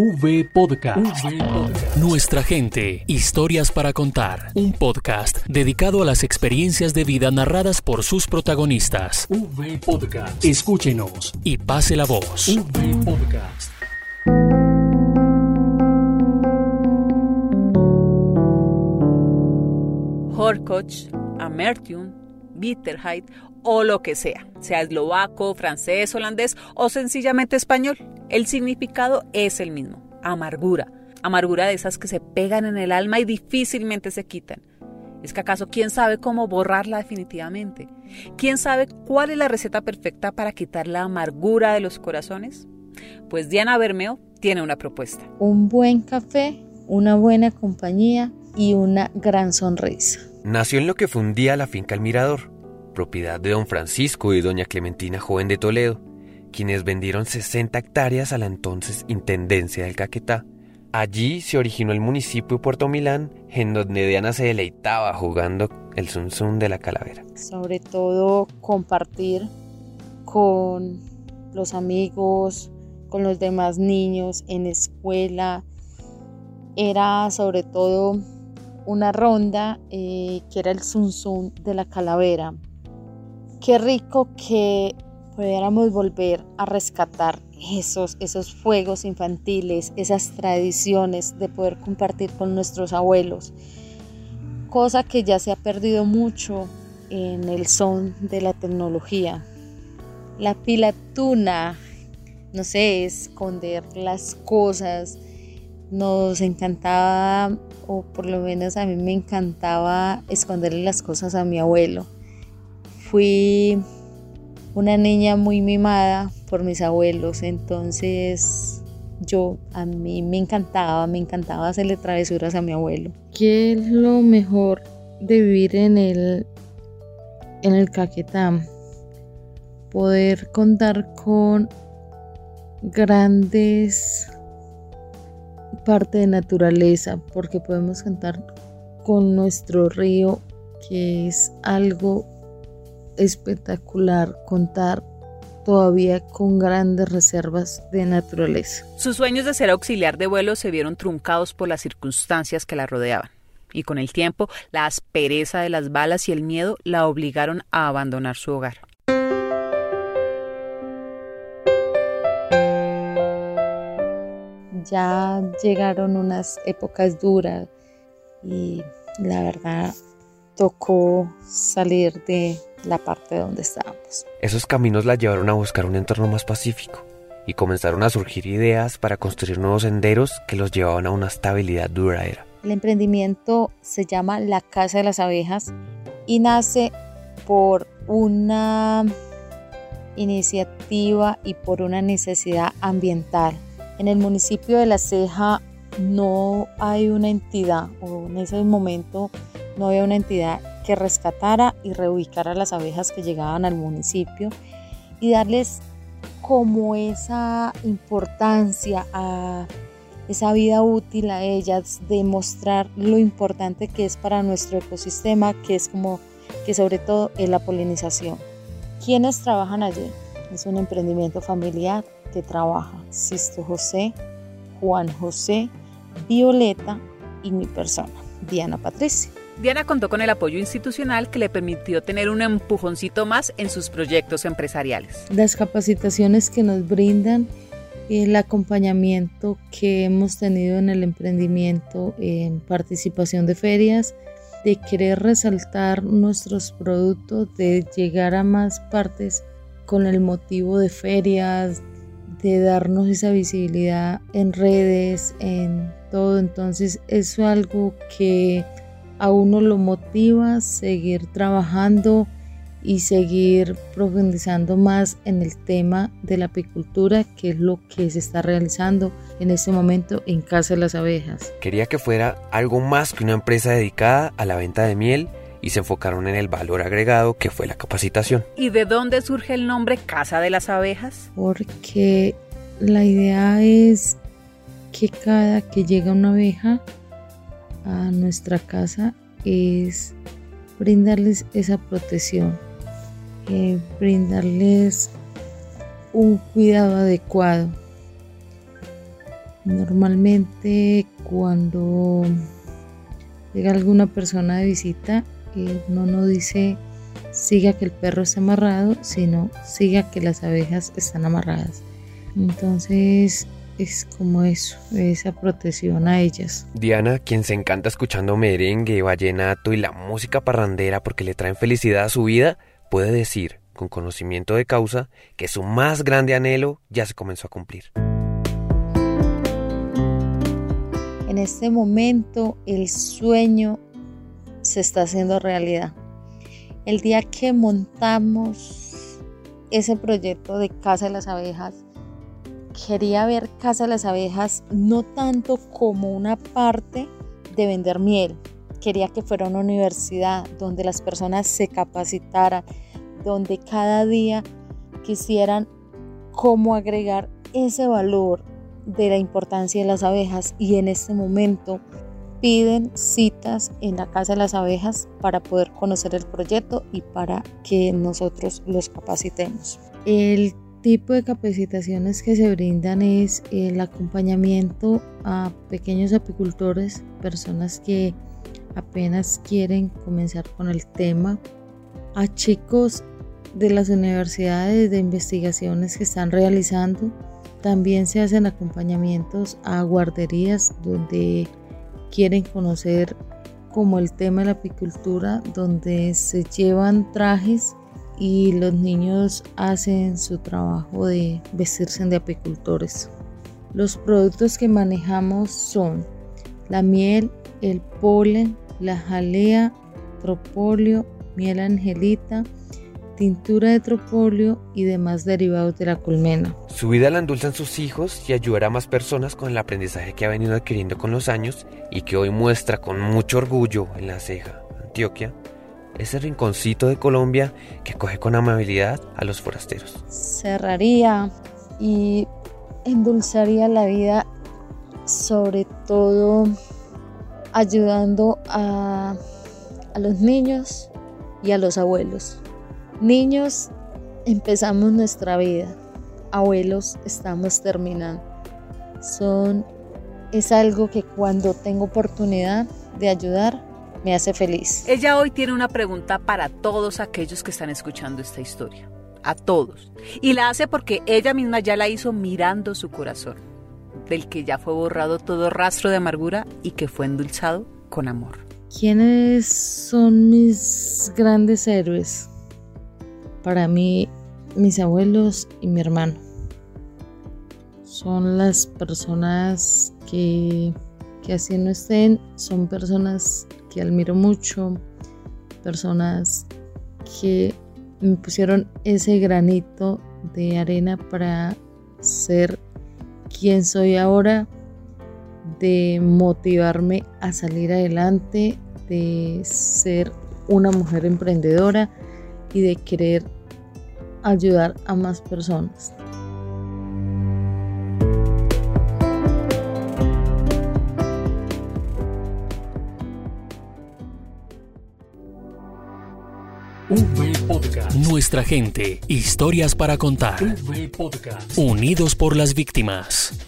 V Podcast. Nuestra gente, historias para contar. Un podcast dedicado a las experiencias de vida narradas por sus protagonistas. V Podcast. Escúchenos y pase la voz. V Podcast. Horkoch, Amertium, Bitterheit o lo que sea, sea eslovaco, francés, holandés o sencillamente español. El significado es el mismo, amargura. Amargura de esas que se pegan en el alma y difícilmente se quitan. ¿Es que acaso quién sabe cómo borrarla definitivamente? ¿Quién sabe cuál es la receta perfecta para quitar la amargura de los corazones? Pues Diana Bermeo tiene una propuesta. Un buen café, una buena compañía y una gran sonrisa. Nació en lo que fue un día la finca El Mirador, propiedad de don Francisco y doña Clementina Joven de Toledo, quienes vendieron 60 hectáreas a la entonces Intendencia del Caquetá. Allí se originó el municipio Puerto Milán, en donde Diana se deleitaba jugando el Zun de la calavera. Sobre todo compartir con los amigos, con los demás niños en escuela. Era sobre todo una ronda eh, que era el Zun de la calavera. Qué rico que pudiéramos volver a rescatar esos, esos fuegos infantiles, esas tradiciones de poder compartir con nuestros abuelos, cosa que ya se ha perdido mucho en el son de la tecnología. La pilatuna, no sé, esconder las cosas, nos encantaba, o por lo menos a mí me encantaba esconderle las cosas a mi abuelo. Fui una niña muy mimada por mis abuelos, entonces yo a mí me encantaba, me encantaba hacerle travesuras a mi abuelo. ¿Qué es lo mejor de vivir en el en el Caquetá? Poder contar con grandes parte de naturaleza, porque podemos contar con nuestro río, que es algo espectacular contar todavía con grandes reservas de naturaleza. Sus sueños de ser auxiliar de vuelo se vieron truncados por las circunstancias que la rodeaban. Y con el tiempo, la aspereza de las balas y el miedo la obligaron a abandonar su hogar. Ya llegaron unas épocas duras y la verdad tocó salir de la parte donde estábamos. Esos caminos la llevaron a buscar un entorno más pacífico y comenzaron a surgir ideas para construir nuevos senderos que los llevaban a una estabilidad duradera. El emprendimiento se llama La Casa de las Abejas y nace por una iniciativa y por una necesidad ambiental. En el municipio de La Ceja no hay una entidad o en ese momento no había una entidad que rescatara y reubicara las abejas que llegaban al municipio y darles como esa importancia a esa vida útil a ellas, demostrar lo importante que es para nuestro ecosistema, que es como que sobre todo es la polinización. ¿Quiénes trabajan allí? Es un emprendimiento familiar que trabaja Sisto José, Juan José, Violeta y mi persona, Diana Patricia. Diana contó con el apoyo institucional que le permitió tener un empujoncito más en sus proyectos empresariales. Las capacitaciones que nos brindan, el acompañamiento que hemos tenido en el emprendimiento, en participación de ferias, de querer resaltar nuestros productos, de llegar a más partes con el motivo de ferias, de darnos esa visibilidad en redes, en todo. Entonces, eso es algo que a uno lo motiva a seguir trabajando y seguir profundizando más en el tema de la apicultura, que es lo que se está realizando en este momento en Casa de las Abejas. Quería que fuera algo más que una empresa dedicada a la venta de miel y se enfocaron en el valor agregado que fue la capacitación. ¿Y de dónde surge el nombre Casa de las Abejas? Porque la idea es que cada que llega una abeja a nuestra casa es brindarles esa protección, eh, brindarles un cuidado adecuado. Normalmente cuando llega alguna persona de visita, uno no dice siga que el perro está amarrado, sino siga que las abejas están amarradas. Entonces es como eso, esa protección a ellas. Diana, quien se encanta escuchando merengue, vallenato y la música parrandera porque le traen felicidad a su vida, puede decir, con conocimiento de causa, que su más grande anhelo ya se comenzó a cumplir. En este momento el sueño se está haciendo realidad. El día que montamos ese proyecto de Casa de las Abejas, quería ver Casa de las Abejas no tanto como una parte de vender miel, quería que fuera una universidad donde las personas se capacitaran, donde cada día quisieran cómo agregar ese valor de la importancia de las abejas y en este momento piden citas en la Casa de las Abejas para poder conocer el proyecto y para que nosotros los capacitemos. El tipo de capacitaciones que se brindan es el acompañamiento a pequeños apicultores, personas que apenas quieren comenzar con el tema, a chicos de las universidades de investigaciones que están realizando. También se hacen acompañamientos a guarderías donde quieren conocer como el tema de la apicultura, donde se llevan trajes y los niños hacen su trabajo de vestirse de apicultores. Los productos que manejamos son la miel, el polen, la jalea, tropolio, miel angelita, tintura de tropolio y demás derivados de la colmena. Su vida la endulzan sus hijos y ayudará a más personas con el aprendizaje que ha venido adquiriendo con los años y que hoy muestra con mucho orgullo en la ceja, Antioquia, ese rinconcito de Colombia que coge con amabilidad a los forasteros. Cerraría y endulzaría la vida sobre todo ayudando a, a los niños y a los abuelos. Niños, empezamos nuestra vida. Abuelos, estamos terminando. Son, es algo que cuando tengo oportunidad de ayudar, me hace feliz. Ella hoy tiene una pregunta para todos aquellos que están escuchando esta historia. A todos. Y la hace porque ella misma ya la hizo mirando su corazón, del que ya fue borrado todo rastro de amargura y que fue endulzado con amor. ¿Quiénes son mis grandes héroes? Para mí, mis abuelos y mi hermano son las personas que, que así no estén, son personas que admiro mucho, personas que me pusieron ese granito de arena para ser quien soy ahora, de motivarme a salir adelante, de ser una mujer emprendedora y de querer ayudar a más personas. Podcast. Nuestra gente, historias para contar. Podcast. Unidos por las víctimas.